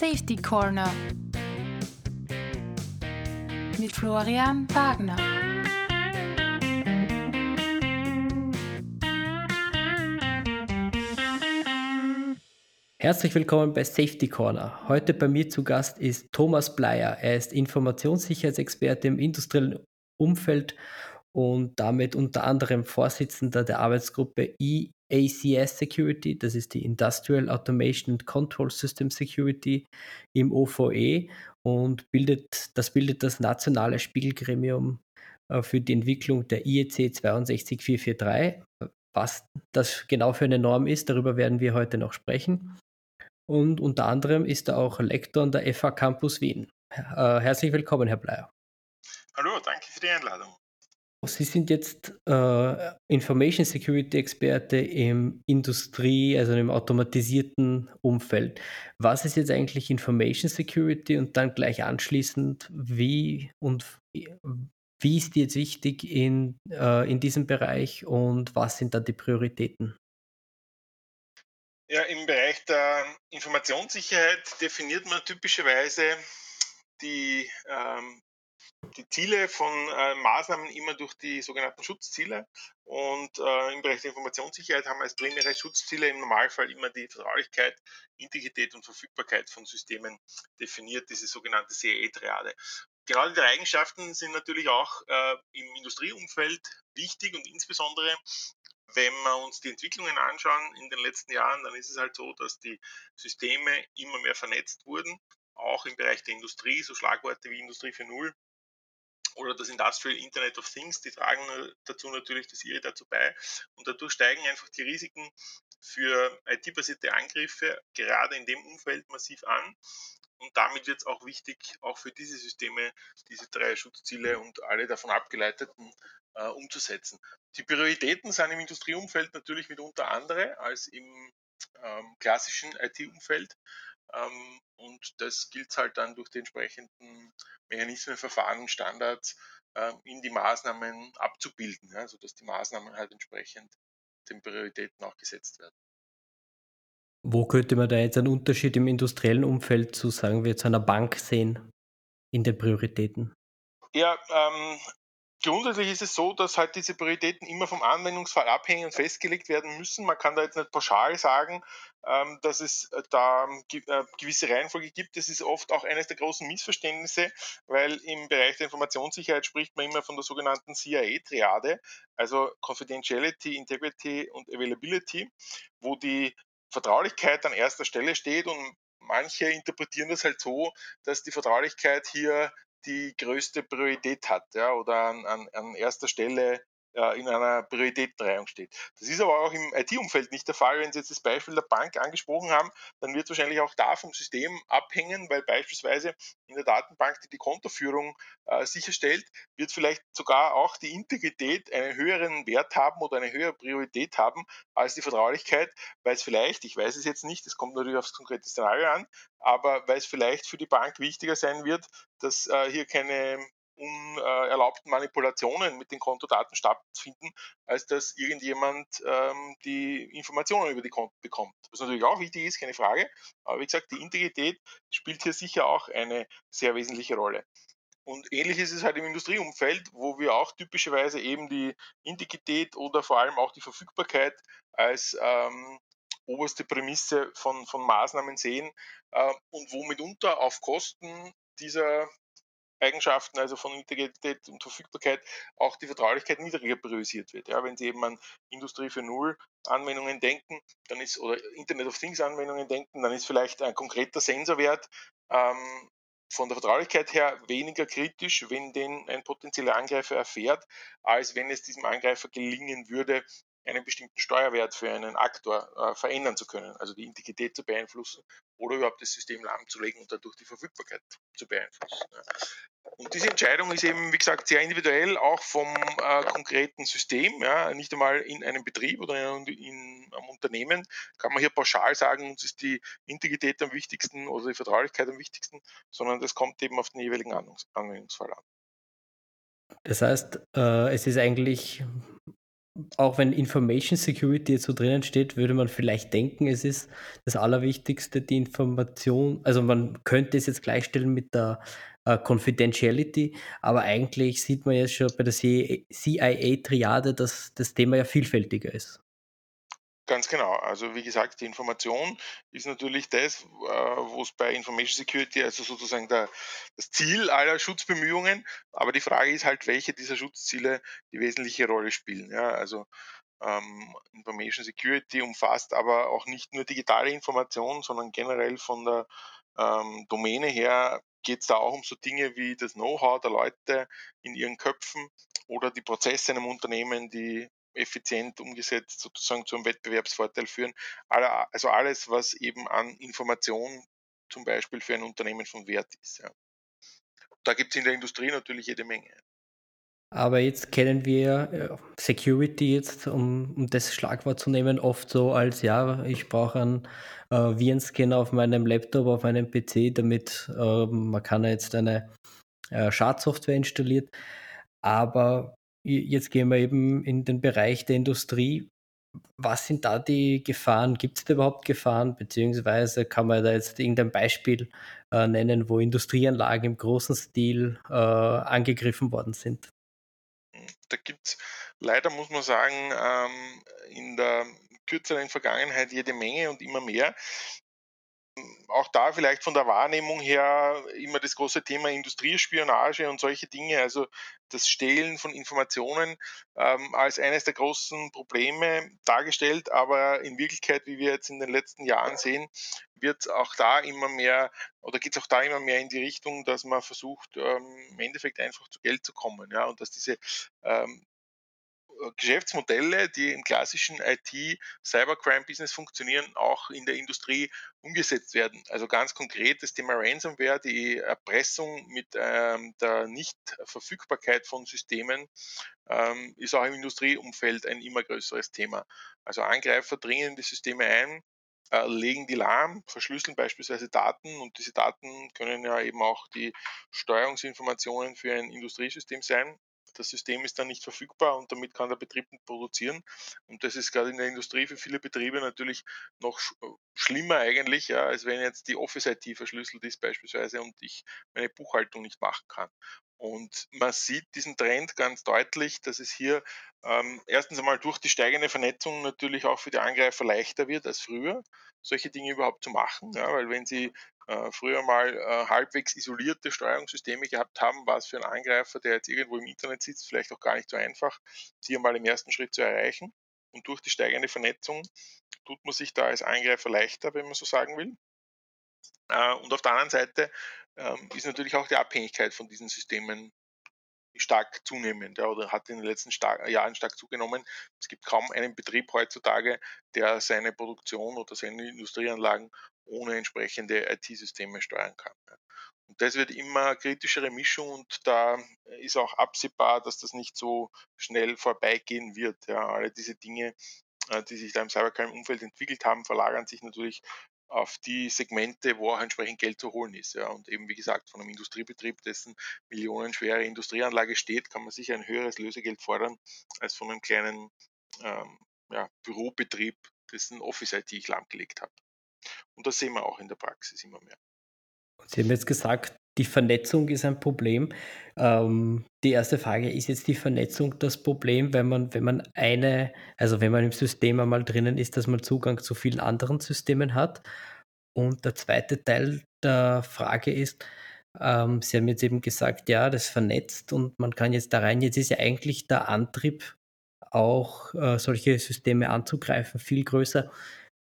Safety Corner mit Florian Wagner. Herzlich willkommen bei Safety Corner. Heute bei mir zu Gast ist Thomas Bleier. Er ist Informationssicherheitsexperte im industriellen Umfeld und damit unter anderem Vorsitzender der Arbeitsgruppe EACS Security, das ist die Industrial Automation and Control System Security im OVE und bildet, das bildet das nationale Spiegelgremium äh, für die Entwicklung der IEC 62443. Was das genau für eine Norm ist, darüber werden wir heute noch sprechen und unter anderem ist er auch Lektor an der FH Campus Wien. Äh, herzlich willkommen, Herr Bleier. Hallo, danke für die Einladung. Sie sind jetzt äh, Information Security Experte im Industrie, also im automatisierten Umfeld. Was ist jetzt eigentlich Information Security und dann gleich anschließend, wie und wie ist die jetzt wichtig in, äh, in diesem Bereich und was sind da die Prioritäten? Ja, im Bereich der Informationssicherheit definiert man typischerweise die, ähm, die Ziele von äh, Maßnahmen immer durch die sogenannten Schutzziele. Und äh, im Bereich der Informationssicherheit haben als primäre Schutzziele im Normalfall immer die Vertraulichkeit, Integrität und Verfügbarkeit von Systemen definiert, diese sogenannte CAE-Triade. Genau diese Eigenschaften sind natürlich auch äh, im Industrieumfeld wichtig und insbesondere wenn wir uns die Entwicklungen anschauen in den letzten Jahren, dann ist es halt so, dass die Systeme immer mehr vernetzt wurden, auch im Bereich der Industrie, so Schlagworte wie Industrie 4.0 oder das Industrial Internet of Things, die tragen dazu natürlich das IRI dazu bei. Und dadurch steigen einfach die Risiken für IT-basierte Angriffe gerade in dem Umfeld massiv an. Und damit wird es auch wichtig, auch für diese Systeme diese drei Schutzziele und alle davon abgeleiteten äh, umzusetzen. Die Prioritäten sind im Industrieumfeld natürlich mitunter andere als im ähm, klassischen IT-Umfeld. Ähm, und das gilt halt dann durch die entsprechenden Mechanismen, Verfahren, Standards äh, in die Maßnahmen abzubilden, ja, sodass die Maßnahmen halt entsprechend den Prioritäten auch gesetzt werden. Wo könnte man da jetzt einen Unterschied im industriellen Umfeld zu, sagen wir, zu einer Bank sehen in den Prioritäten? Ja, ähm, Grundsätzlich ist es so, dass halt diese Prioritäten immer vom Anwendungsfall abhängen und festgelegt werden müssen. Man kann da jetzt nicht pauschal sagen, ähm, dass es äh, da äh, gewisse Reihenfolge gibt. Das ist oft auch eines der großen Missverständnisse, weil im Bereich der Informationssicherheit spricht man immer von der sogenannten CIA-Triade, also Confidentiality, Integrity und Availability, wo die Vertraulichkeit an erster Stelle steht und manche interpretieren das halt so, dass die Vertraulichkeit hier die größte Priorität hat ja, oder an, an, an erster Stelle äh, in einer Prioritätenreihung steht. Das ist aber auch im IT-Umfeld nicht der Fall. Wenn Sie jetzt das Beispiel der Bank angesprochen haben, dann wird es wahrscheinlich auch da vom System abhängen, weil beispielsweise in der Datenbank, die die Kontoführung äh, sicherstellt, wird vielleicht sogar auch die Integrität einen höheren Wert haben oder eine höhere Priorität haben als die Vertraulichkeit, weil es vielleicht, ich weiß es jetzt nicht, es kommt natürlich aufs konkrete Szenario an, aber weil es vielleicht für die Bank wichtiger sein wird, dass äh, hier keine unerlaubten Manipulationen mit den Kontodaten stattfinden, als dass irgendjemand ähm, die Informationen über die Konten bekommt. Was natürlich auch wichtig ist, keine Frage. Aber wie gesagt, die Integrität spielt hier sicher auch eine sehr wesentliche Rolle. Und ähnlich ist es halt im Industrieumfeld, wo wir auch typischerweise eben die Integrität oder vor allem auch die Verfügbarkeit als ähm, oberste Prämisse von, von Maßnahmen sehen äh, und wo mitunter auf Kosten dieser Eigenschaften, also von Integrität und Verfügbarkeit, auch die Vertraulichkeit niedriger priorisiert wird. Ja, wenn Sie eben an Industrie 4.0 Anwendungen denken, dann ist, oder Internet of Things Anwendungen denken, dann ist vielleicht ein konkreter Sensorwert ähm, von der Vertraulichkeit her weniger kritisch, wenn den ein potenzieller Angreifer erfährt, als wenn es diesem Angreifer gelingen würde, einen bestimmten Steuerwert für einen Aktor äh, verändern zu können, also die Integrität zu beeinflussen oder überhaupt das System lahmzulegen und dadurch die Verfügbarkeit zu beeinflussen. Und diese Entscheidung ist eben, wie gesagt, sehr individuell, auch vom äh, konkreten System, ja, nicht einmal in einem Betrieb oder in, in einem Unternehmen kann man hier pauschal sagen, uns ist die Integrität am wichtigsten oder die Vertraulichkeit am wichtigsten, sondern das kommt eben auf den jeweiligen Anwendungsfall an. Das heißt, äh, es ist eigentlich auch wenn Information Security jetzt so drinnen steht, würde man vielleicht denken, es ist das Allerwichtigste, die Information, also man könnte es jetzt gleichstellen mit der äh, Confidentiality, aber eigentlich sieht man jetzt schon bei der CIA-Triade, dass das Thema ja vielfältiger ist. Ganz genau. Also wie gesagt, die Information ist natürlich das, äh, wo es bei Information Security, also sozusagen der, das Ziel aller Schutzbemühungen, aber die Frage ist halt, welche dieser Schutzziele die wesentliche Rolle spielen. Ja, also ähm, Information Security umfasst aber auch nicht nur digitale Information, sondern generell von der ähm, Domäne her geht es da auch um so Dinge wie das Know-how der Leute in ihren Köpfen oder die Prozesse in einem Unternehmen, die effizient umgesetzt sozusagen zum Wettbewerbsvorteil führen. Also alles, was eben an Information zum Beispiel für ein Unternehmen von Wert ist. Ja. Da gibt es in der Industrie natürlich jede Menge. Aber jetzt kennen wir äh, Security jetzt, um, um, das Schlagwort zu nehmen, oft so als, ja, ich brauche einen äh, Virenscanner auf meinem Laptop, auf meinem PC, damit äh, man kann jetzt eine äh, Schadsoftware installiert. Aber Jetzt gehen wir eben in den Bereich der Industrie. Was sind da die Gefahren? Gibt es da überhaupt Gefahren? Beziehungsweise kann man da jetzt irgendein Beispiel äh, nennen, wo Industrieanlagen im großen Stil äh, angegriffen worden sind? Da gibt es leider, muss man sagen, ähm, in der kürzeren Vergangenheit jede Menge und immer mehr auch da vielleicht von der Wahrnehmung her immer das große Thema Industriespionage und solche Dinge, also das Stehlen von Informationen ähm, als eines der großen Probleme dargestellt, aber in Wirklichkeit, wie wir jetzt in den letzten Jahren sehen, wird auch da immer mehr oder geht es auch da immer mehr in die Richtung, dass man versucht, ähm, im Endeffekt einfach zu Geld zu kommen, ja, und dass diese ähm, Geschäftsmodelle, die im klassischen IT-Cybercrime-Business funktionieren, auch in der Industrie umgesetzt werden. Also ganz konkret das Thema Ransomware, die Erpressung mit ähm, der Nichtverfügbarkeit von Systemen ähm, ist auch im Industrieumfeld ein immer größeres Thema. Also Angreifer dringen in die Systeme ein, äh, legen die lahm, verschlüsseln beispielsweise Daten und diese Daten können ja eben auch die Steuerungsinformationen für ein Industriesystem sein das System ist dann nicht verfügbar und damit kann der Betrieb nicht produzieren. Und das ist gerade in der Industrie für viele Betriebe natürlich noch sch äh, schlimmer eigentlich, ja, als wenn jetzt die Office-IT verschlüsselt ist beispielsweise und ich meine Buchhaltung nicht machen kann. Und man sieht diesen Trend ganz deutlich, dass es hier ähm, erstens einmal durch die steigende Vernetzung natürlich auch für die Angreifer leichter wird als früher, solche Dinge überhaupt zu machen. Ja, weil wenn sie äh, früher mal äh, halbwegs isolierte Steuerungssysteme gehabt haben, war es für einen Angreifer, der jetzt irgendwo im Internet sitzt, vielleicht auch gar nicht so einfach, die mal im ersten Schritt zu erreichen. Und durch die steigende Vernetzung tut man sich da als Angreifer leichter, wenn man so sagen will. Äh, und auf der anderen Seite ähm, ist natürlich auch die Abhängigkeit von diesen Systemen stark zunehmend oder hat in den letzten Star Jahren stark zugenommen. Es gibt kaum einen Betrieb heutzutage, der seine Produktion oder seine Industrieanlagen ohne entsprechende IT-Systeme steuern kann. Und das wird immer kritischere Mischung und da ist auch absehbar, dass das nicht so schnell vorbeigehen wird. Ja. Alle diese Dinge, äh, die sich da im Cybercrime-Umfeld entwickelt haben, verlagern sich natürlich auf die Segmente, wo auch entsprechend Geld zu holen ist. Ja. Und eben wie gesagt, von einem Industriebetrieb, dessen millionenschwere Industrieanlage steht, kann man sicher ein höheres Lösegeld fordern als von einem kleinen ähm, ja, Bürobetrieb, dessen Office-IT ich lahmgelegt habe. Und das sehen wir auch in der Praxis immer mehr. Sie haben jetzt gesagt, die Vernetzung ist ein Problem. Ähm, die erste Frage, ist jetzt die Vernetzung das Problem, wenn man, wenn man eine, also wenn man im System einmal drinnen ist, dass man Zugang zu vielen anderen Systemen hat? Und der zweite Teil der Frage ist, ähm, Sie haben jetzt eben gesagt, ja, das vernetzt und man kann jetzt da rein. Jetzt ist ja eigentlich der Antrieb, auch äh, solche Systeme anzugreifen, viel größer.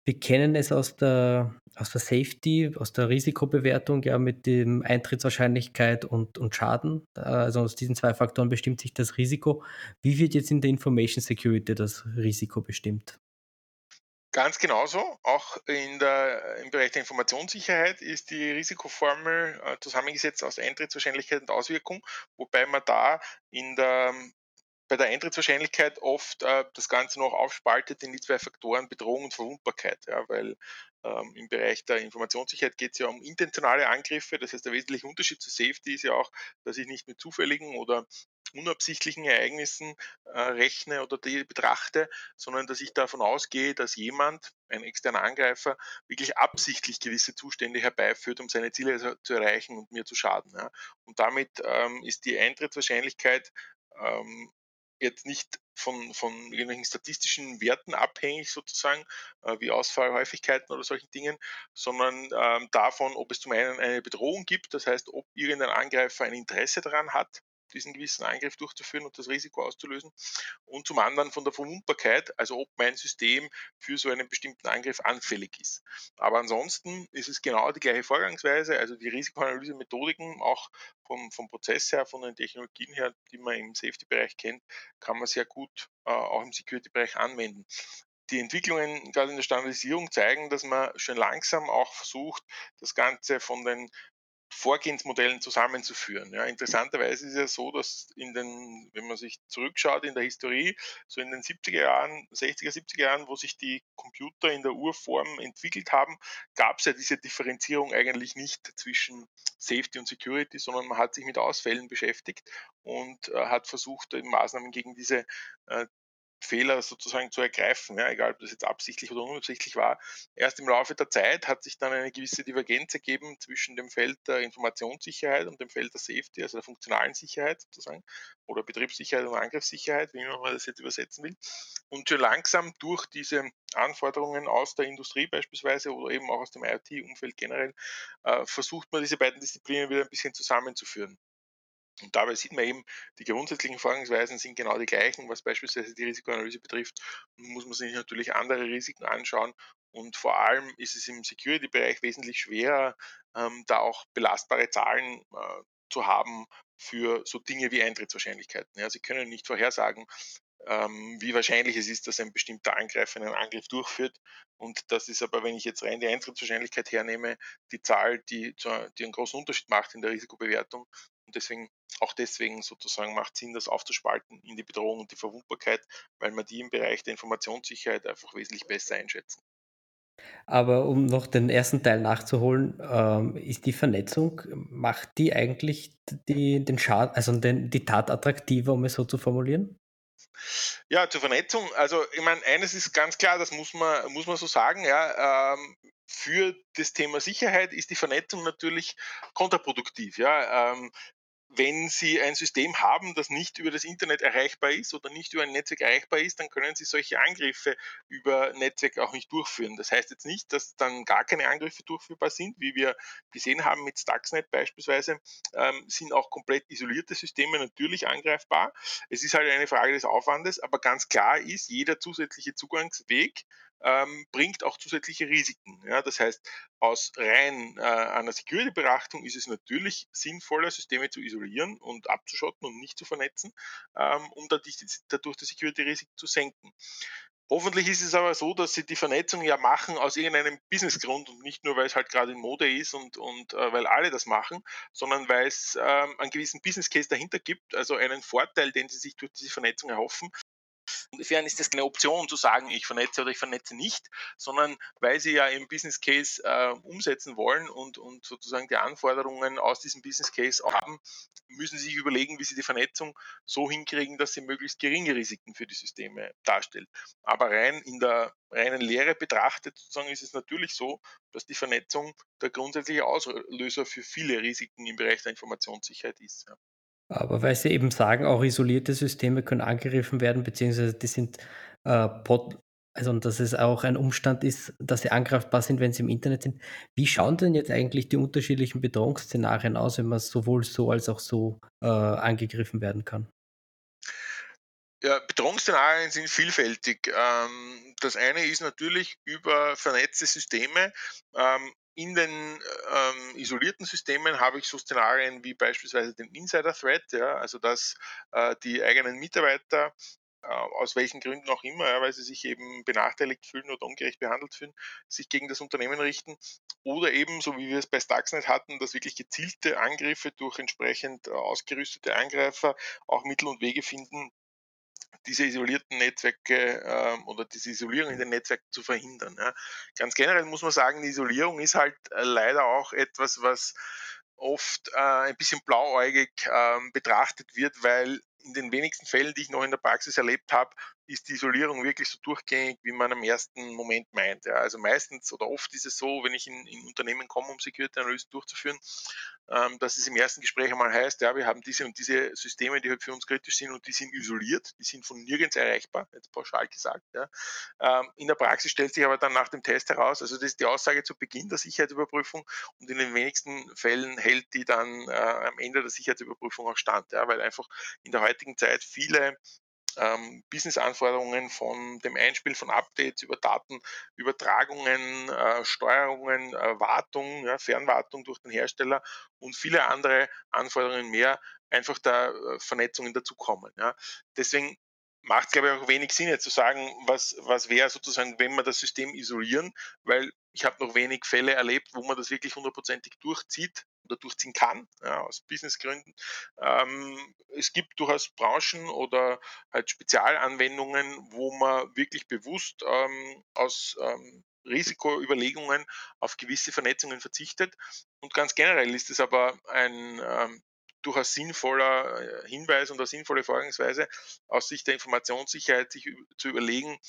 Wir kennen es aus der, aus der Safety, aus der Risikobewertung, ja, mit dem Eintrittswahrscheinlichkeit und, und Schaden. Also aus diesen zwei Faktoren bestimmt sich das Risiko. Wie wird jetzt in der Information Security das Risiko bestimmt? Ganz genauso. Auch in der, im Bereich der Informationssicherheit ist die Risikoformel äh, zusammengesetzt aus Eintrittswahrscheinlichkeit und Auswirkung, wobei man da in der bei der Eintrittswahrscheinlichkeit oft äh, das Ganze noch aufspaltet in die zwei Faktoren Bedrohung und Verwundbarkeit, ja, weil ähm, im Bereich der Informationssicherheit geht es ja um intentionale Angriffe. Das heißt, der wesentliche Unterschied zu Safety ist ja auch, dass ich nicht mit zufälligen oder unabsichtlichen Ereignissen äh, rechne oder die betrachte, sondern dass ich davon ausgehe, dass jemand, ein externer Angreifer, wirklich absichtlich gewisse Zustände herbeiführt, um seine Ziele zu erreichen und mir zu schaden. Ja. Und damit ähm, ist die Eintrittswahrscheinlichkeit ähm, jetzt nicht von, von irgendwelchen statistischen Werten abhängig sozusagen, äh, wie Ausfallhäufigkeiten oder solchen Dingen, sondern ähm, davon, ob es zum einen eine Bedrohung gibt, das heißt, ob irgendein Angreifer ein Interesse daran hat, diesen gewissen Eingriff durchzuführen und das Risiko auszulösen. Und zum anderen von der Verwundbarkeit, also ob mein System für so einen bestimmten Angriff anfällig ist. Aber ansonsten ist es genau die gleiche Vorgangsweise, also die Risikoanalyse-Methodiken, auch vom, vom Prozess her, von den Technologien her, die man im Safety-Bereich kennt, kann man sehr gut äh, auch im Security-Bereich anwenden die Entwicklungen gerade in der Standardisierung zeigen, dass man schon langsam auch versucht, das Ganze von den Vorgehensmodellen zusammenzuführen. Ja, interessanterweise ist es ja so, dass in den, wenn man sich zurückschaut in der Historie, so in den 70er Jahren, 60er, 70er Jahren, wo sich die Computer in der Urform entwickelt haben, gab es ja diese Differenzierung eigentlich nicht zwischen Safety und Security, sondern man hat sich mit Ausfällen beschäftigt und äh, hat versucht, Maßnahmen gegen diese äh, Fehler sozusagen zu ergreifen, ja, egal ob das jetzt absichtlich oder unabsichtlich war. Erst im Laufe der Zeit hat sich dann eine gewisse Divergenz ergeben zwischen dem Feld der Informationssicherheit und dem Feld der Safety, also der funktionalen Sicherheit sozusagen, oder Betriebssicherheit und Angriffssicherheit, wie man das jetzt übersetzen will. Und schon langsam durch diese Anforderungen aus der Industrie beispielsweise oder eben auch aus dem IoT-Umfeld generell, äh, versucht man diese beiden Disziplinen wieder ein bisschen zusammenzuführen. Und dabei sieht man eben, die grundsätzlichen Vorgangsweisen sind genau die gleichen, was beispielsweise die Risikoanalyse betrifft. Muss man sich natürlich andere Risiken anschauen. Und vor allem ist es im Security-Bereich wesentlich schwerer, ähm, da auch belastbare Zahlen äh, zu haben für so Dinge wie Eintrittswahrscheinlichkeiten. Ja, Sie können nicht vorhersagen, ähm, wie wahrscheinlich es ist, dass ein bestimmter Angreifer einen Angriff durchführt. Und das ist aber, wenn ich jetzt rein die Eintrittswahrscheinlichkeit hernehme, die Zahl, die, die einen großen Unterschied macht in der Risikobewertung. Und deswegen, auch deswegen sozusagen macht Sinn, das aufzuspalten in die Bedrohung und die Verwundbarkeit, weil man die im Bereich der Informationssicherheit einfach wesentlich besser einschätzen. Aber um noch den ersten Teil nachzuholen, ähm, ist die Vernetzung, macht die eigentlich die, den Schad, also den, die Tat attraktiver, um es so zu formulieren? Ja, zur Vernetzung, also ich meine, eines ist ganz klar, das muss man, muss man so sagen, ja, ähm, für das Thema Sicherheit ist die Vernetzung natürlich kontraproduktiv. Ja. Ähm, wenn Sie ein System haben, das nicht über das Internet erreichbar ist oder nicht über ein Netzwerk erreichbar ist, dann können Sie solche Angriffe über Netzwerk auch nicht durchführen. Das heißt jetzt nicht, dass dann gar keine Angriffe durchführbar sind, wie wir gesehen haben mit Stuxnet beispielsweise, ähm, sind auch komplett isolierte Systeme natürlich angreifbar. Es ist halt eine Frage des Aufwandes, aber ganz klar ist, jeder zusätzliche Zugangsweg ähm, bringt auch zusätzliche Risiken. Ja, das heißt, aus rein äh, einer Security-Betrachtung ist es natürlich sinnvoller, Systeme zu isolieren und abzuschotten und nicht zu vernetzen, ähm, um dadurch, dadurch die Security-Risiken zu senken. Hoffentlich ist es aber so, dass sie die Vernetzung ja machen aus irgendeinem Businessgrund und nicht nur, weil es halt gerade in Mode ist und, und äh, weil alle das machen, sondern weil es ähm, einen gewissen Business Case dahinter gibt, also einen Vorteil, den sie sich durch diese Vernetzung erhoffen, Insofern ist das keine Option zu sagen, ich vernetze oder ich vernetze nicht, sondern weil sie ja im Business Case äh, umsetzen wollen und, und sozusagen die Anforderungen aus diesem Business Case auch haben, müssen sie sich überlegen, wie sie die Vernetzung so hinkriegen, dass sie möglichst geringe Risiken für die Systeme darstellt. Aber rein in der reinen Lehre betrachtet, sozusagen ist es natürlich so, dass die Vernetzung der grundsätzliche Auslöser für viele Risiken im Bereich der Informationssicherheit ist. Ja. Aber weil Sie eben sagen, auch isolierte Systeme können angegriffen werden, beziehungsweise die sind äh, pot also dass es auch ein Umstand ist, dass sie angreifbar sind, wenn sie im Internet sind. Wie schauen denn jetzt eigentlich die unterschiedlichen Bedrohungsszenarien aus, wenn man sowohl so als auch so äh, angegriffen werden kann? Ja, Bedrohungsszenarien sind vielfältig. Ähm, das eine ist natürlich über vernetzte Systeme. Ähm, in den ähm, isolierten Systemen habe ich so Szenarien wie beispielsweise den Insider-Threat, ja, also dass äh, die eigenen Mitarbeiter äh, aus welchen Gründen auch immer, weil sie sich eben benachteiligt fühlen oder ungerecht behandelt fühlen, sich gegen das Unternehmen richten. Oder eben, so wie wir es bei Stuxnet hatten, dass wirklich gezielte Angriffe durch entsprechend äh, ausgerüstete Angreifer auch Mittel und Wege finden, diese isolierten Netzwerke ähm, oder diese Isolierung in den Netzwerken zu verhindern. Ja. Ganz generell muss man sagen, die Isolierung ist halt äh, leider auch etwas, was oft äh, ein bisschen blauäugig äh, betrachtet wird, weil in den wenigsten Fällen, die ich noch in der Praxis erlebt habe, ist die Isolierung wirklich so durchgängig, wie man im ersten Moment meint. Ja. Also meistens oder oft ist es so, wenn ich in, in Unternehmen komme, um Security-Analysen durchzuführen, ähm, dass es im ersten Gespräch einmal heißt, ja, wir haben diese und diese Systeme, die halt für uns kritisch sind und die sind isoliert, die sind von nirgends erreichbar, jetzt pauschal gesagt. Ja. Ähm, in der Praxis stellt sich aber dann nach dem Test heraus, also das ist die Aussage zu Beginn der Sicherheitsüberprüfung und in den wenigsten Fällen hält die dann äh, am Ende der Sicherheitsüberprüfung auch stand, ja, weil einfach in der heutigen Zeit viele ähm, Business-Anforderungen von dem Einspiel von Updates über Datenübertragungen, äh, Steuerungen, äh, Wartung, ja, Fernwartung durch den Hersteller und viele andere Anforderungen mehr einfach der äh, Vernetzungen dazukommen. Ja. Deswegen macht glaube ich, auch wenig Sinn, jetzt zu sagen, was, was wäre sozusagen, wenn wir das System isolieren, weil ich habe noch wenig Fälle erlebt, wo man das wirklich hundertprozentig durchzieht oder durchziehen kann, ja, aus Businessgründen. Ähm, es gibt durchaus Branchen oder halt Spezialanwendungen, wo man wirklich bewusst ähm, aus ähm, Risikoüberlegungen auf gewisse Vernetzungen verzichtet. Und ganz generell ist es aber ein ähm, durchaus sinnvoller äh, Hinweis und eine sinnvolle Vorgangsweise aus Sicht der Informationssicherheit sich zu überlegen,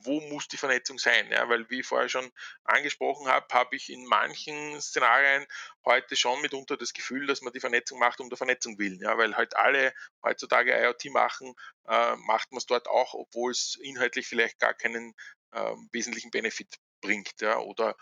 wo muss die Vernetzung sein? Ja, weil, wie ich vorher schon angesprochen habe, habe ich in manchen Szenarien heute schon mitunter das Gefühl, dass man die Vernetzung macht um der Vernetzung willen. Ja, weil halt alle heutzutage IoT machen, äh, macht man es dort auch, obwohl es inhaltlich vielleicht gar keinen äh, wesentlichen Benefit bringt. Ja, oder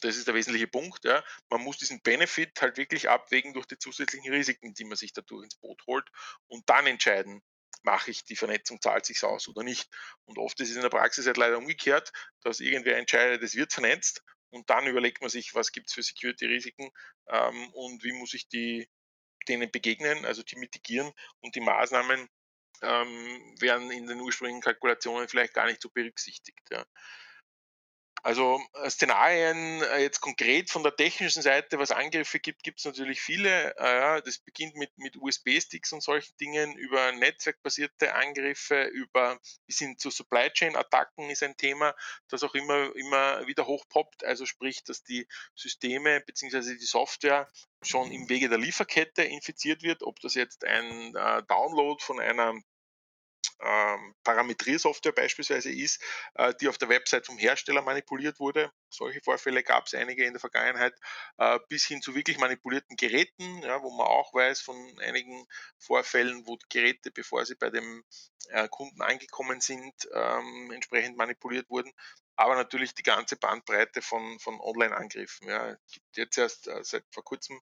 das ist der wesentliche Punkt. Ja. Man muss diesen Benefit halt wirklich abwägen durch die zusätzlichen Risiken, die man sich dadurch ins Boot holt und dann entscheiden, mache ich die Vernetzung, zahlt sich aus oder nicht. Und oft ist es in der Praxis halt leider umgekehrt, dass irgendwer entscheidet, es wird vernetzt und dann überlegt man sich, was gibt es für Security-Risiken ähm, und wie muss ich die, denen begegnen, also die mitigieren und die Maßnahmen ähm, werden in den ursprünglichen Kalkulationen vielleicht gar nicht so berücksichtigt. Ja. Also äh, Szenarien äh, jetzt konkret von der technischen Seite, was Angriffe gibt, gibt es natürlich viele. Äh, das beginnt mit, mit USB-Sticks und solchen Dingen, über netzwerkbasierte Angriffe, über bis hin zu Supply Chain-Attacken ist ein Thema, das auch immer, immer wieder hochpoppt. Also sprich, dass die Systeme bzw. die Software schon im Wege der Lieferkette infiziert wird, ob das jetzt ein Download von einer ähm, Parametriersoftware beispielsweise ist, äh, die auf der Website vom Hersteller manipuliert wurde. Solche Vorfälle gab es einige in der Vergangenheit, äh, bis hin zu wirklich manipulierten Geräten, ja, wo man auch weiß von einigen Vorfällen, wo Geräte, bevor sie bei dem äh, Kunden angekommen sind, ähm, entsprechend manipuliert wurden aber natürlich die ganze Bandbreite von, von Online-Angriffen. Ja. Jetzt erst äh, seit vor kurzem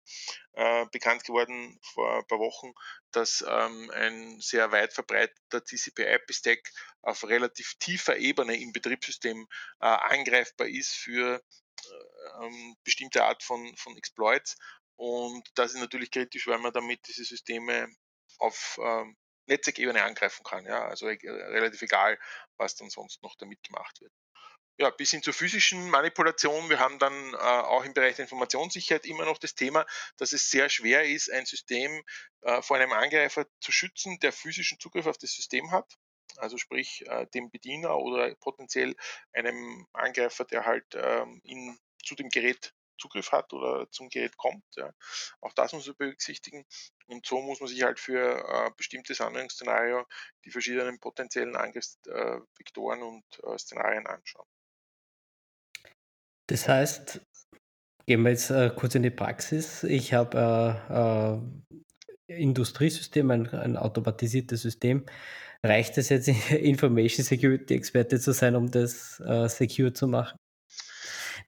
äh, bekannt geworden, vor ein paar Wochen, dass ähm, ein sehr weit verbreiteter TCP-IP-Stack auf relativ tiefer Ebene im Betriebssystem äh, angreifbar ist für äh, ähm, bestimmte Art von, von Exploits. Und das ist natürlich kritisch, weil man damit diese Systeme auf ähm, Netzwerkebene angreifen kann. Ja? Also äh, relativ egal, was dann sonst noch damit gemacht wird ja, bis hin zur physischen Manipulation. Wir haben dann äh, auch im Bereich der Informationssicherheit immer noch das Thema, dass es sehr schwer ist, ein System äh, vor einem Angreifer zu schützen, der physischen Zugriff auf das System hat. Also sprich äh, dem Bediener oder potenziell einem Angreifer, der halt ähm, in, zu dem Gerät Zugriff hat oder zum Gerät kommt. Ja. Auch das muss man berücksichtigen. Und so muss man sich halt für äh, bestimmtes Anwendungsszenario die verschiedenen potenziellen Angriffsvektoren und äh, Szenarien anschauen. Das heißt, gehen wir jetzt äh, kurz in die Praxis. Ich habe äh, äh, Industriesystem, ein, ein, automatisiertes System. Reicht es jetzt, Information Security Experte zu sein, um das äh, secure zu machen?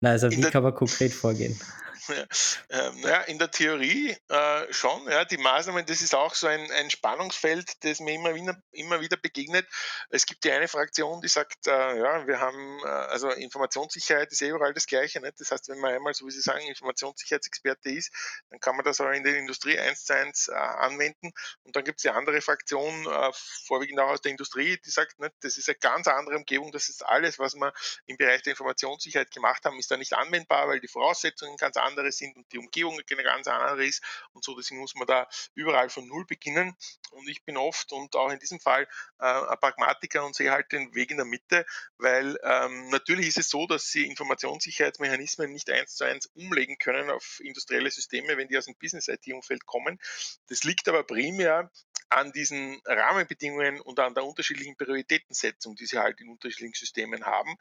Na, also wie kann man konkret vorgehen? Ähm, naja, in der Theorie äh, schon. Ja, die Maßnahmen, das ist auch so ein, ein Spannungsfeld, das mir immer wieder, immer wieder begegnet. Es gibt die eine Fraktion, die sagt, äh, ja, wir haben, äh, also Informationssicherheit ist eh überall das Gleiche. Nicht? Das heißt, wenn man einmal, so wie Sie sagen, Informationssicherheitsexperte ist, dann kann man das auch in der Industrie eins zu eins äh, anwenden. Und dann gibt es die andere Fraktion, äh, vorwiegend auch aus der Industrie, die sagt, nicht, das ist eine ganz andere Umgebung, das ist alles, was wir im Bereich der Informationssicherheit gemacht haben, ist da nicht anwendbar, weil die Voraussetzungen ganz anders andere sind und die Umgebung eine ganz andere ist und so. Deswegen muss man da überall von Null beginnen. Und ich bin oft und auch in diesem Fall äh, ein Pragmatiker und sehe halt den Weg in der Mitte, weil ähm, natürlich ist es so, dass sie Informationssicherheitsmechanismen nicht eins zu eins umlegen können auf industrielle Systeme, wenn die aus dem Business-IT-Umfeld kommen. Das liegt aber primär an diesen Rahmenbedingungen und an der unterschiedlichen Prioritätensetzung, die sie halt in unterschiedlichen Systemen haben.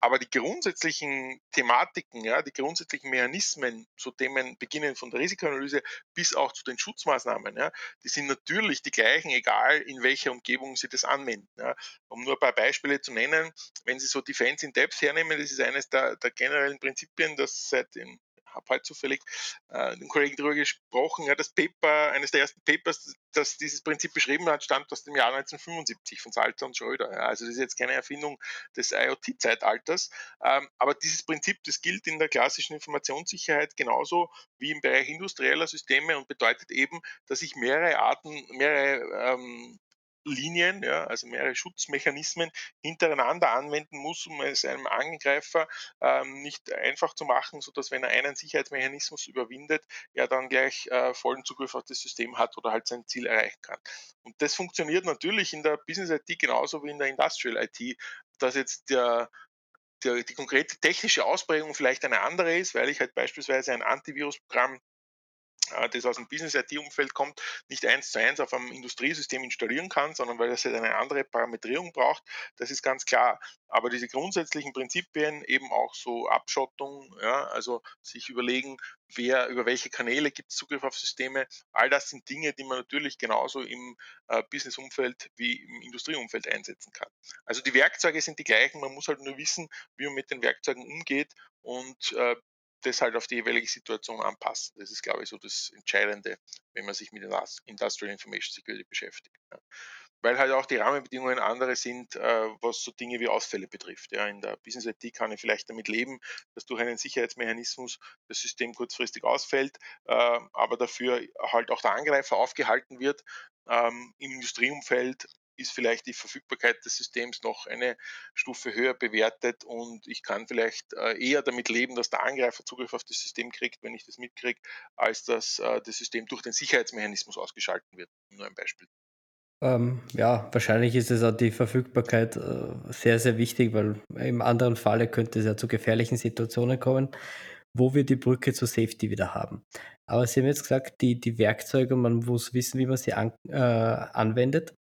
Aber die grundsätzlichen Thematiken, ja, die grundsätzlichen Mechanismen, zu Themen beginnen von der Risikoanalyse bis auch zu den Schutzmaßnahmen, ja, die sind natürlich die gleichen, egal in welcher Umgebung Sie das anwenden. Ja. Um nur ein paar Beispiele zu nennen, wenn Sie so Defense in Depth hernehmen, das ist eines der, der generellen Prinzipien, das seit den habe heute zufällig äh, den Kollegen darüber gesprochen, ja, das Paper, eines der ersten Papers, das dieses Prinzip beschrieben hat, stammt aus dem Jahr 1975 von Salter und Schröder. Ja, also das ist jetzt keine Erfindung des IoT-Zeitalters, ähm, aber dieses Prinzip, das gilt in der klassischen Informationssicherheit genauso wie im Bereich industrieller Systeme und bedeutet eben, dass ich mehrere Arten, mehrere ähm, Linien, ja, also mehrere Schutzmechanismen hintereinander anwenden muss, um es einem Angreifer ähm, nicht einfach zu machen, sodass wenn er einen Sicherheitsmechanismus überwindet, er dann gleich äh, vollen Zugriff auf das System hat oder halt sein Ziel erreichen kann. Und das funktioniert natürlich in der Business IT genauso wie in der Industrial IT, dass jetzt der die, die konkrete technische Ausprägung vielleicht eine andere ist, weil ich halt beispielsweise ein Antivirusprogramm das aus dem Business-IT-Umfeld kommt, nicht eins zu eins auf einem Industriesystem installieren kann, sondern weil es halt eine andere Parametrierung braucht. Das ist ganz klar. Aber diese grundsätzlichen Prinzipien, eben auch so Abschottung, ja, also sich überlegen, wer, über welche Kanäle gibt es Zugriff auf Systeme, all das sind Dinge, die man natürlich genauso im äh, Business-Umfeld wie im Industrieumfeld einsetzen kann. Also die Werkzeuge sind die gleichen, man muss halt nur wissen, wie man mit den Werkzeugen umgeht und äh, das halt auf die jeweilige Situation anpassen. Das ist, glaube ich, so das Entscheidende, wenn man sich mit Industrial Information Security beschäftigt. Ja. Weil halt auch die Rahmenbedingungen andere sind, äh, was so Dinge wie Ausfälle betrifft. Ja. In der Business IT kann ich vielleicht damit leben, dass durch einen Sicherheitsmechanismus das System kurzfristig ausfällt, äh, aber dafür halt auch der Angreifer aufgehalten wird. Ähm, Im Industrieumfeld ist vielleicht die Verfügbarkeit des Systems noch eine Stufe höher bewertet und ich kann vielleicht äh, eher damit leben, dass der Angreifer Zugriff auf das System kriegt, wenn ich das mitkriege, als dass äh, das System durch den Sicherheitsmechanismus ausgeschalten wird. Nur ein Beispiel. Ähm, ja, wahrscheinlich ist es auch die Verfügbarkeit äh, sehr, sehr wichtig, weil im anderen Falle könnte es ja zu gefährlichen Situationen kommen, wo wir die Brücke zur Safety wieder haben. Aber Sie haben jetzt gesagt, die, die Werkzeuge, man muss wissen, wie man sie an, äh, anwendet.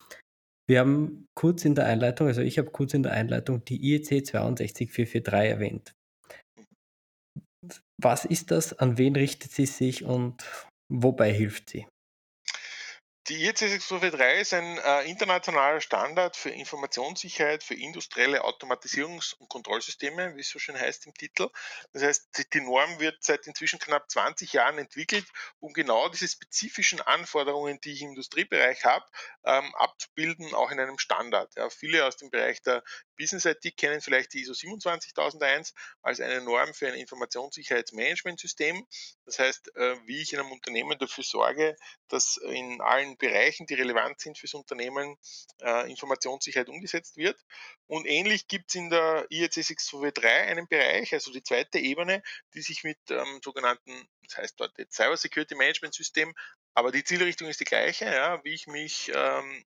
Wir haben kurz in der Einleitung, also ich habe kurz in der Einleitung die IEC 62443 erwähnt. Was ist das? An wen richtet sie sich und wobei hilft sie? Die IEC 643 ist ein äh, internationaler Standard für Informationssicherheit für industrielle Automatisierungs- und Kontrollsysteme, wie es so schön heißt im Titel. Das heißt, die Norm wird seit inzwischen knapp 20 Jahren entwickelt, um genau diese spezifischen Anforderungen, die ich im Industriebereich habe, ähm, abzubilden, auch in einem Standard. Ja, viele aus dem Bereich der Business IT kennen vielleicht die ISO 27001 als eine Norm für ein Informationssicherheitsmanagementsystem. Das heißt, äh, wie ich in einem Unternehmen dafür sorge, dass in allen Bereichen, die relevant sind fürs Unternehmen, äh, Informationssicherheit umgesetzt wird. Und ähnlich gibt es in der IEC 623 einen Bereich, also die zweite Ebene, die sich mit ähm, sogenannten, das heißt dort Cyber Security Management System, aber die Zielrichtung ist die gleiche, ja, wie ich mich ähm,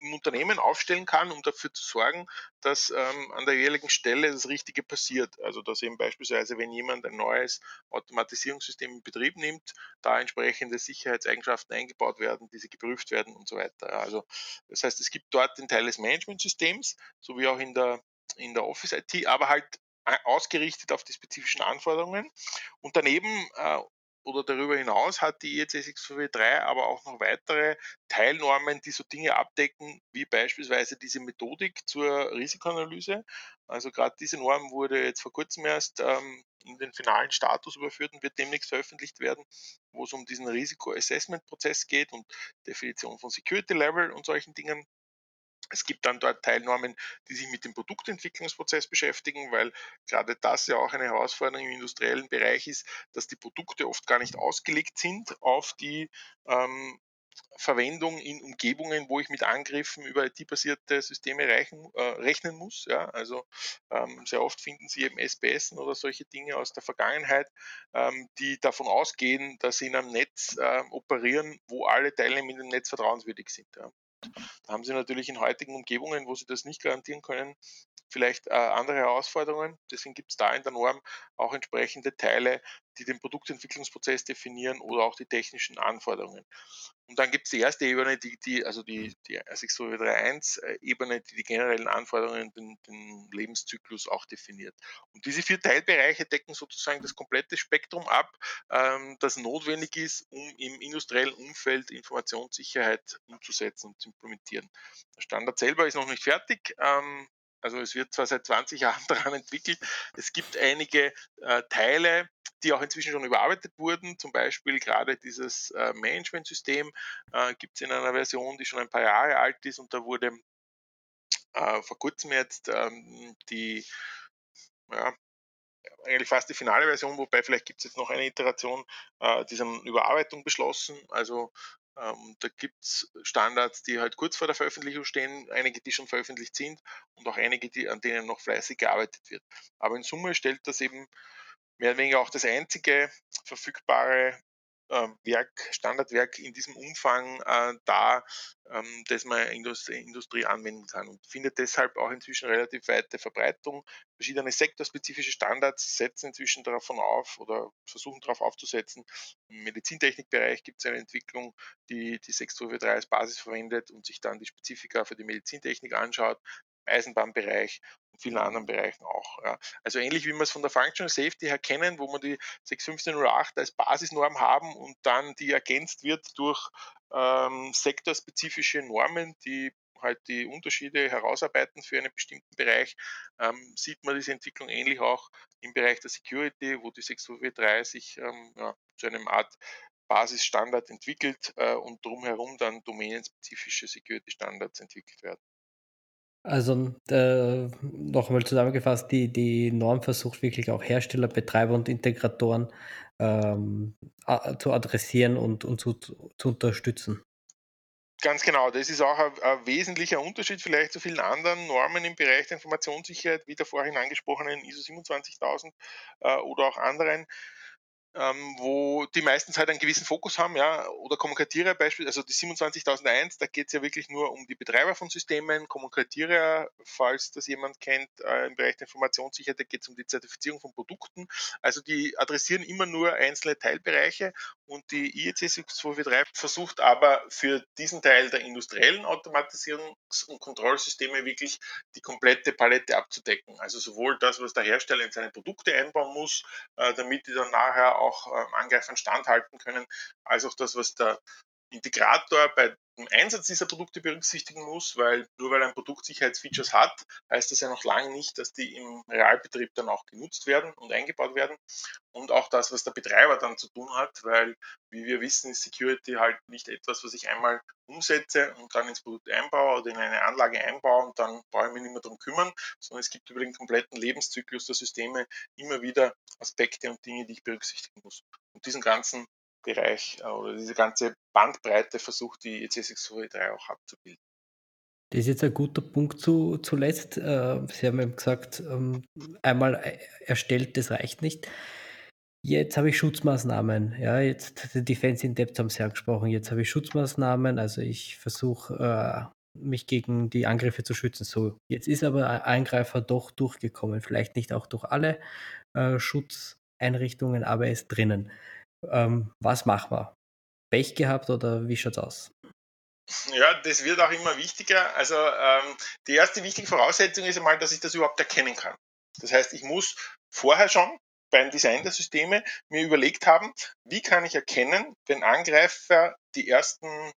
im Unternehmen aufstellen kann, um dafür zu sorgen, dass ähm, an der jeweiligen Stelle das Richtige passiert. Also dass eben beispielsweise, wenn jemand ein neues Automatisierungssystem in Betrieb nimmt, da entsprechende Sicherheitseigenschaften eingebaut werden, diese geprüft werden und so weiter. Also das heißt, es gibt dort den Teil des Managementsystems, sowie auch in der in der Office IT, aber halt äh, ausgerichtet auf die spezifischen Anforderungen. Und daneben äh, oder darüber hinaus hat die IEC 643 aber auch noch weitere Teilnormen, die so Dinge abdecken, wie beispielsweise diese Methodik zur Risikoanalyse. Also gerade diese Norm wurde jetzt vor kurzem erst ähm, in den finalen Status überführt und wird demnächst veröffentlicht werden, wo es um diesen Risiko-Assessment-Prozess geht und Definition von Security Level und solchen Dingen. Es gibt dann dort Teilnormen, die sich mit dem Produktentwicklungsprozess beschäftigen, weil gerade das ja auch eine Herausforderung im industriellen Bereich ist, dass die Produkte oft gar nicht ausgelegt sind auf die ähm, Verwendung in Umgebungen, wo ich mit Angriffen über IT-basierte Systeme reichen, äh, rechnen muss. Ja? Also ähm, sehr oft finden Sie eben SPS oder solche Dinge aus der Vergangenheit, ähm, die davon ausgehen, dass sie in einem Netz äh, operieren, wo alle Teilnehmer in dem Netz vertrauenswürdig sind. Ja? Da haben Sie natürlich in heutigen Umgebungen, wo Sie das nicht garantieren können, vielleicht äh, andere Herausforderungen. Deswegen gibt es da in der Norm auch entsprechende Teile, die den Produktentwicklungsprozess definieren oder auch die technischen Anforderungen. Und dann gibt es die erste Ebene, die, die also die, die 6.3.1-Ebene, äh, die die generellen Anforderungen, den, den Lebenszyklus auch definiert. Und diese vier Teilbereiche decken sozusagen das komplette Spektrum ab, ähm, das notwendig ist, um im industriellen Umfeld Informationssicherheit umzusetzen und zu implementieren. Der Standard selber ist noch nicht fertig. Ähm, also es wird zwar seit 20 Jahren daran entwickelt, es gibt einige äh, Teile, die auch inzwischen schon überarbeitet wurden. Zum Beispiel gerade dieses äh, Management-System äh, gibt es in einer Version, die schon ein paar Jahre alt ist und da wurde äh, vor kurzem jetzt ähm, die ja, eigentlich fast die finale Version, wobei vielleicht gibt es jetzt noch eine Iteration äh, dieser Überarbeitung beschlossen. Also ähm, da gibt es Standards, die halt kurz vor der Veröffentlichung stehen, einige, die schon veröffentlicht sind und auch einige, die, an denen noch fleißig gearbeitet wird. Aber in Summe stellt das eben mehr oder weniger auch das einzige verfügbare Werk, Standardwerk in diesem Umfang äh, dar, ähm, das man in der Industrie anwenden kann und findet deshalb auch inzwischen relativ weite Verbreitung. Verschiedene sektorspezifische Standards setzen inzwischen davon auf oder versuchen darauf aufzusetzen. Im Medizintechnikbereich gibt es eine Entwicklung, die die 6243 als Basis verwendet und sich dann die Spezifika für die Medizintechnik anschaut. Eisenbahnbereich und vielen anderen Bereichen auch. Ja. Also ähnlich wie wir es von der Functional Safety her kennen, wo wir die 61508 als Basisnorm haben und dann die ergänzt wird durch ähm, sektorspezifische Normen, die halt die Unterschiede herausarbeiten für einen bestimmten Bereich, ähm, sieht man diese Entwicklung ähnlich auch im Bereich der Security, wo die 643 sich ähm, ja, zu einem Art Basisstandard entwickelt äh, und drumherum dann domänenspezifische Security-Standards entwickelt werden. Also äh, nochmal zusammengefasst, die, die Norm versucht wirklich auch Hersteller, Betreiber und Integratoren ähm, zu adressieren und, und zu, zu unterstützen. Ganz genau, das ist auch ein, ein, wesentlicher Unterschied vielleicht zu vielen anderen Normen im Bereich der Informationssicherheit, wie der vorhin angesprochenen ISO 27000 äh, oder auch anderen ähm, wo die meistens halt einen gewissen Fokus haben, ja, oder Kommunikatierer beispielsweise, also die 27001, da geht es ja wirklich nur um die Betreiber von Systemen, Kommunikatierer, falls das jemand kennt, äh, im Bereich der Informationssicherheit, da geht es um die Zertifizierung von Produkten, also die adressieren immer nur einzelne Teilbereiche und die IEC 6243 versucht aber für diesen Teil der industriellen Automatisierungs- und Kontrollsysteme wirklich die komplette Palette abzudecken, also sowohl das, was der Hersteller in seine Produkte einbauen muss, äh, damit die dann nachher auch ähm, Angreifern standhalten können, als auch das, was der Integrator bei dem Einsatz dieser Produkte berücksichtigen muss, weil nur weil ein Produkt Sicherheitsfeatures hat, heißt das ja noch lange nicht, dass die im Realbetrieb dann auch genutzt werden und eingebaut werden. Und auch das, was der Betreiber dann zu tun hat, weil, wie wir wissen, ist Security halt nicht etwas, was ich einmal umsetze und dann ins Produkt einbaue oder in eine Anlage einbaue und dann brauche ich mich nicht mehr darum kümmern, sondern es gibt über den kompletten Lebenszyklus der Systeme immer wieder Aspekte und Dinge, die ich berücksichtigen muss. Und diesen ganzen Bereich äh, oder diese ganze Bandbreite versucht die EC603 auch abzubilden. Das ist jetzt ein guter Punkt zu, zuletzt. Äh, Sie haben eben gesagt, ähm, einmal äh, erstellt, das reicht nicht. Jetzt habe ich Schutzmaßnahmen. Ja, jetzt Defense in Depth haben Sie angesprochen. Jetzt habe ich Schutzmaßnahmen. Also ich versuche mich gegen die Angriffe zu schützen. So, jetzt ist aber ein Angreifer doch durchgekommen. Vielleicht nicht auch durch alle Schutzeinrichtungen, aber er ist drinnen. Ähm, was machen wir? Pech gehabt oder wie schaut es aus? Ja, das wird auch immer wichtiger. Also ähm, die erste wichtige Voraussetzung ist einmal, dass ich das überhaupt erkennen kann. Das heißt, ich muss vorher schon beim Design der Systeme mir überlegt haben, wie kann ich erkennen, wenn Angreifer die ersten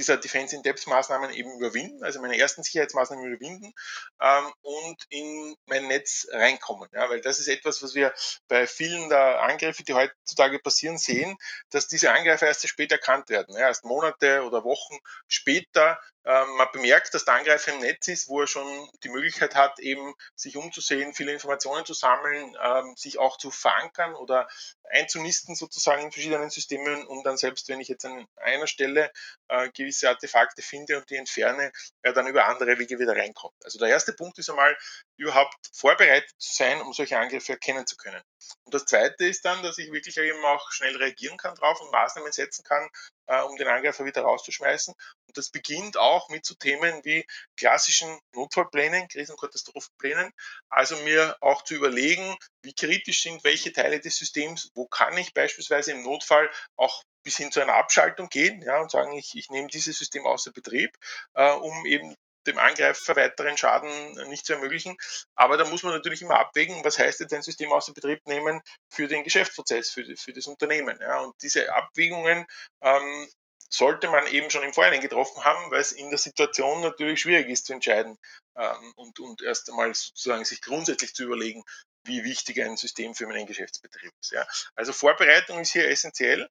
dieser Defense-in-Depth-Maßnahmen eben überwinden, also meine ersten Sicherheitsmaßnahmen überwinden ähm, und in mein Netz reinkommen. Ja, weil das ist etwas, was wir bei vielen der Angriffe, die heutzutage passieren, sehen, dass diese Angreifer erst spät erkannt werden. Ja, erst Monate oder Wochen später man bemerkt, dass der Angreifer im Netz ist, wo er schon die Möglichkeit hat, eben sich umzusehen, viele Informationen zu sammeln, ähm, sich auch zu verankern oder einzunisten sozusagen in verschiedenen Systemen, um dann selbst, wenn ich jetzt an einer Stelle äh, gewisse Artefakte finde und die entferne, er dann über andere Wege wieder reinkommt. Also der erste Punkt ist einmal, überhaupt vorbereitet zu sein, um solche Angriffe erkennen zu können. Und das zweite ist dann, dass ich wirklich eben auch schnell reagieren kann drauf und Maßnahmen setzen kann, äh, um den Angreifer wieder rauszuschmeißen. Und das beginnt auch mit so Themen wie klassischen Notfallplänen, Krisen- und Katastrophenplänen. Also mir auch zu überlegen, wie kritisch sind welche Teile des Systems, wo kann ich beispielsweise im Notfall auch bis hin zu einer Abschaltung gehen ja, und sagen, ich, ich nehme dieses System außer Betrieb, äh, um eben dem Angreifer weiteren Schaden nicht zu ermöglichen. Aber da muss man natürlich immer abwägen, was heißt jetzt ein System außer Betrieb nehmen für den Geschäftsprozess, für, für das Unternehmen. Ja. Und diese Abwägungen ähm, sollte man eben schon im Vorhinein getroffen haben, weil es in der Situation natürlich schwierig ist zu entscheiden ähm, und, und erst einmal sozusagen sich grundsätzlich zu überlegen, wie wichtig ein System für meinen Geschäftsbetrieb ist. Ja. Also Vorbereitung ist hier essentiell.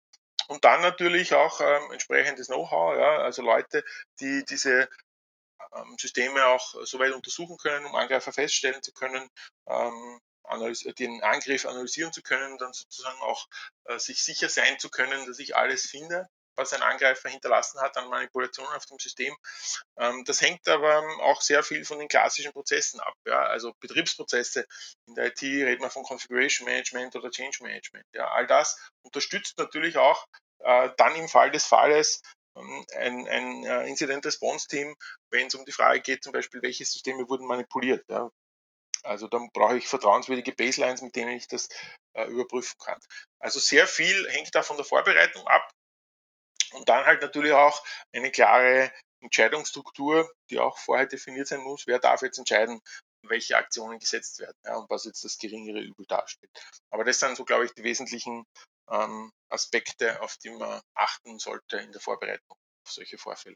Und dann natürlich auch ähm, entsprechendes Know-how, ja, also Leute, die diese ähm, Systeme auch soweit untersuchen können, um Angreifer feststellen zu können, ähm, den Angriff analysieren zu können, dann sozusagen auch äh, sich sicher sein zu können, dass ich alles finde, was ein Angreifer hinterlassen hat an Manipulationen auf dem System. Ähm, das hängt aber auch sehr viel von den klassischen Prozessen ab. Ja? Also Betriebsprozesse in der IT reden wir von Configuration Management oder Change Management. Ja? All das unterstützt natürlich auch äh, dann im Fall des Falles ähm, ein, ein äh, Incident Response Team, wenn es um die Frage geht, zum Beispiel, welche Systeme wurden manipuliert. Ja. Also dann brauche ich vertrauenswürdige Baselines, mit denen ich das äh, überprüfen kann. Also sehr viel hängt da von der Vorbereitung ab und dann halt natürlich auch eine klare Entscheidungsstruktur, die auch vorher definiert sein muss. Wer darf jetzt entscheiden, welche Aktionen gesetzt werden ja, und was jetzt das geringere Übel darstellt. Aber das sind so, glaube ich, die wesentlichen ähm, Aspekte, auf die man achten sollte in der Vorbereitung auf solche Vorfälle.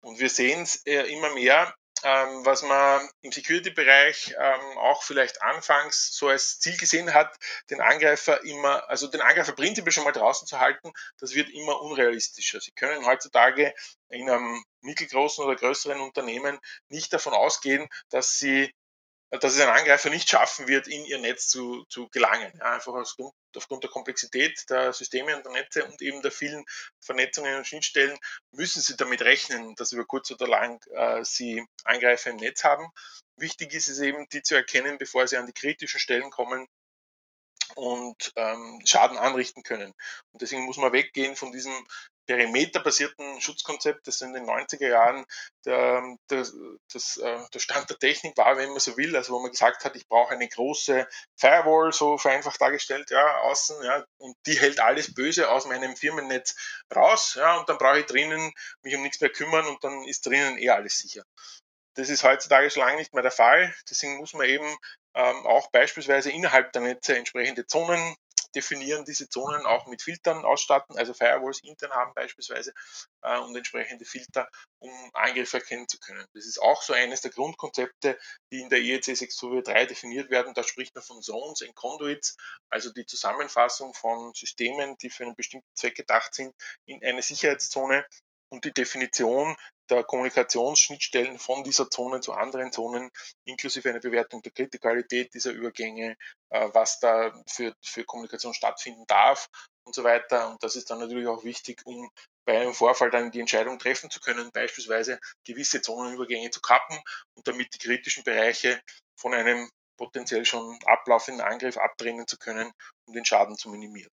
Und wir sehen es äh, immer mehr, ähm, was man im Security-Bereich ähm, auch vielleicht anfangs so als Ziel gesehen hat, den Angreifer immer, also den Angreifer prinzipiell schon mal draußen zu halten, das wird immer unrealistischer. Sie können heutzutage in einem mittelgroßen oder größeren Unternehmen nicht davon ausgehen, dass sie dass es ein Angreifer nicht schaffen wird, in ihr Netz zu, zu gelangen. Ja, einfach aufgrund, aufgrund der Komplexität der Systeme und der Netze und eben der vielen Vernetzungen und Schnittstellen müssen sie damit rechnen, dass über kurz oder lang äh, sie Angreifer im Netz haben. Wichtig ist es eben, die zu erkennen, bevor sie an die kritischen Stellen kommen und ähm, Schaden anrichten können. Und deswegen muss man weggehen von diesem perimeterbasierten Schutzkonzept, das in den 90er Jahren der, der, das, äh, der Stand der Technik war, wenn man so will, also wo man gesagt hat, ich brauche eine große Firewall, so vereinfacht dargestellt, ja, außen, ja, und die hält alles Böse aus meinem Firmennetz raus, ja, und dann brauche ich drinnen mich um nichts mehr kümmern und dann ist drinnen eh alles sicher. Das ist heutzutage schon lange nicht mehr der Fall. Deswegen muss man eben ähm, auch beispielsweise innerhalb der Netze entsprechende Zonen definieren, diese Zonen auch mit Filtern ausstatten, also Firewalls intern haben beispielsweise äh, und entsprechende Filter, um Angriffe erkennen zu können. Das ist auch so eines der Grundkonzepte, die in der IEC 623 definiert werden. Da spricht man von Zones and Conduits, also die Zusammenfassung von Systemen, die für einen bestimmten Zweck gedacht sind, in eine Sicherheitszone und die Definition der Kommunikationsschnittstellen von dieser Zone zu anderen Zonen, inklusive einer Bewertung der Kritikalität dieser Übergänge, äh, was da für, für Kommunikation stattfinden darf und so weiter. Und das ist dann natürlich auch wichtig, um bei einem Vorfall dann die Entscheidung treffen zu können, beispielsweise gewisse Zonenübergänge zu kappen und damit die kritischen Bereiche von einem potenziell schon ablaufenden Angriff abtrennen zu können, um den Schaden zu minimieren.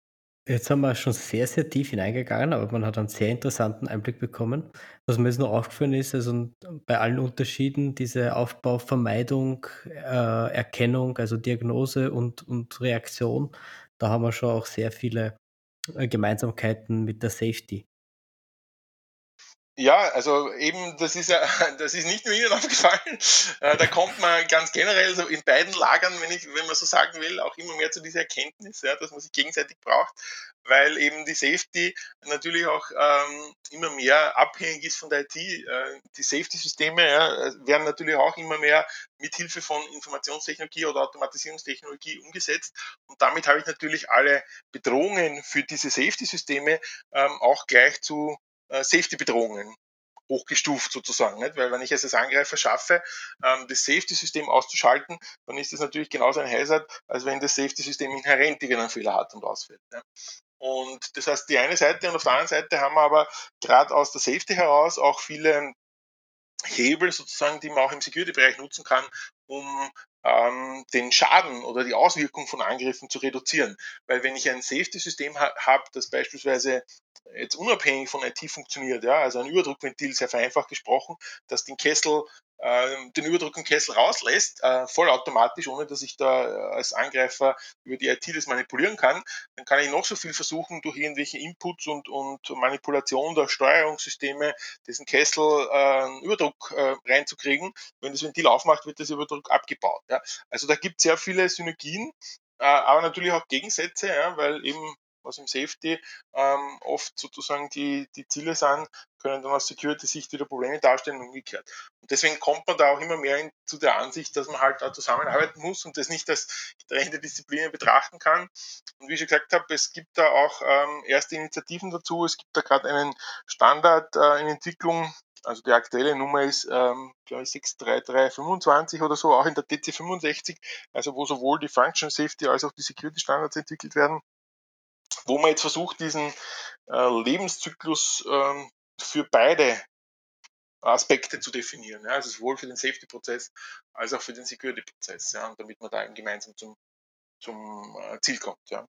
Jetzt haben wir schon sehr, sehr tief hineingegangen, aber man hat einen sehr interessanten Einblick bekommen. Was mir jetzt noch aufgefallen ist, also bei allen Unterschieden, diese Aufbauvermeidung, äh, Erkennung, also Diagnose und, und Reaktion, da haben wir schon auch sehr viele äh, Gemeinsamkeiten mit der Safety. Ja, also eben, das ist ja, das ist nicht nur Ihnen aufgefallen. Äh, da kommt man ganz generell so in beiden Lagern, wenn ich, wenn man so sagen will, auch immer mehr zu dieser Erkenntnis, ja, dass man sich gegenseitig braucht, weil eben die Safety natürlich auch ähm, immer mehr abhängig ist von der IT. Äh, die Safety-Systeme ja, werden natürlich auch immer mehr mit Hilfe von Informationstechnologie oder Automatisierungstechnologie umgesetzt. Und damit habe ich natürlich alle Bedrohungen für diese Safety-Systeme ähm, auch gleich zu äh, Safety-Bedrohungen hochgestuft sozusagen. Nicht? Weil wenn ich es als Angreifer schaffe, ähm, das Safety-System auszuschalten, dann ist das natürlich genauso ein Hazard, als wenn das Safety-System inhärent einen Fehler hat und ausfällt. Ja? Und das heißt, die eine Seite und auf der anderen Seite haben wir aber gerade aus der Safety heraus auch viele Hebel sozusagen, die man auch im Security-Bereich nutzen kann, um ähm, den Schaden oder die Auswirkung von Angriffen zu reduzieren. Weil wenn ich ein Safety-System ha habe, das beispielsweise jetzt unabhängig von IT funktioniert, ja, also ein Überdruckventil, sehr vereinfacht gesprochen, das den Kessel den Überdruck im Kessel rauslässt, äh, vollautomatisch, ohne dass ich da äh, als Angreifer über die IT das manipulieren kann, dann kann ich noch so viel versuchen, durch irgendwelche Inputs und, und Manipulation der Steuerungssysteme diesen Kessel äh, Überdruck äh, reinzukriegen. Wenn das Ventil aufmacht, wird das Überdruck abgebaut. Ja. Also da gibt es sehr viele Synergien, äh, aber natürlich auch Gegensätze, ja, weil eben was im Safety ähm, oft sozusagen die, die Ziele sind, können dann aus Security-Sicht wieder Probleme darstellen und umgekehrt. Und deswegen kommt man da auch immer mehr in, zu der Ansicht, dass man halt da zusammenarbeiten muss und das nicht als getrennte Disziplinen betrachten kann. Und wie ich schon gesagt habe, es gibt da auch ähm, erste Initiativen dazu. Es gibt da gerade einen Standard äh, in Entwicklung, also die aktuelle Nummer ist, ähm, glaube ich, 63325 oder so, auch in der TC65, also wo sowohl die Function Safety als auch die Security Standards entwickelt werden wo man jetzt versucht, diesen äh, Lebenszyklus ähm, für beide Aspekte zu definieren. Ja, also sowohl für den Safety-Prozess als auch für den Security-Prozess, ja, damit man da gemeinsam zum, zum äh, Ziel kommt. Ja.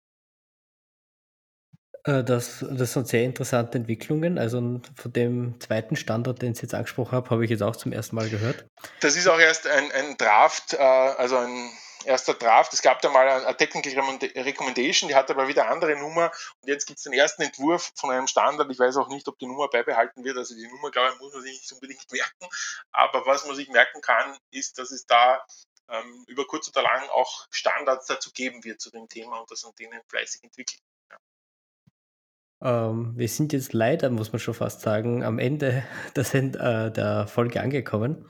Äh, das, das sind sehr interessante Entwicklungen. Also von dem zweiten Standard, den ich jetzt angesprochen habe, habe ich jetzt auch zum ersten Mal gehört. Das ist auch erst ein, ein Draft, äh, also ein erster Draft. Es gab da mal eine Technical Recommendation, die hat aber wieder andere Nummer und jetzt gibt es den ersten Entwurf von einem Standard. Ich weiß auch nicht, ob die Nummer beibehalten wird. Also die Nummer, glaube ich, muss man sich nicht unbedingt merken. Aber was man sich merken kann, ist, dass es da ähm, über kurz oder lang auch Standards dazu geben wird zu dem Thema und das an denen fleißig entwickelt. Ja. Ähm, wir sind jetzt leider, muss man schon fast sagen, am Ende der, äh, der Folge angekommen.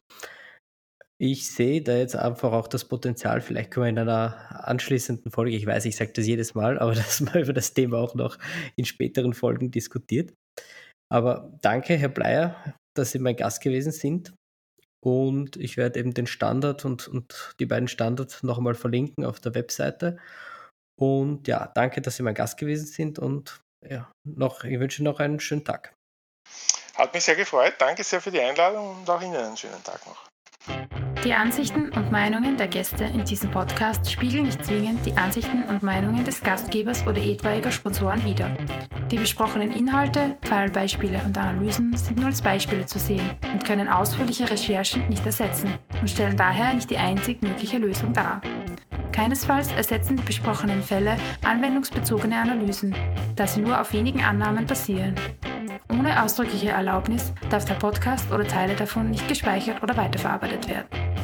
Ich sehe da jetzt einfach auch das Potenzial, vielleicht können wir in einer anschließenden Folge, ich weiß, ich sage das jedes Mal, aber dass man über das Thema auch noch in späteren Folgen diskutiert. Aber danke, Herr Bleier, dass Sie mein Gast gewesen sind. Und ich werde eben den Standard und, und die beiden Standards noch einmal verlinken auf der Webseite. Und ja, danke, dass Sie mein Gast gewesen sind und ja, noch, ich wünsche noch einen schönen Tag. Hat mich sehr gefreut. Danke sehr für die Einladung und auch Ihnen einen schönen Tag noch. Die Ansichten und Meinungen der Gäste in diesem Podcast spiegeln nicht zwingend die Ansichten und Meinungen des Gastgebers oder etwaiger Sponsoren wider. Die besprochenen Inhalte, Fallbeispiele und Analysen sind nur als Beispiele zu sehen und können ausführliche Recherchen nicht ersetzen und stellen daher nicht die einzig mögliche Lösung dar. Keinesfalls ersetzen die besprochenen Fälle anwendungsbezogene Analysen, da sie nur auf wenigen Annahmen basieren. Ohne ausdrückliche Erlaubnis darf der Podcast oder Teile davon nicht gespeichert oder weiterverarbeitet werden.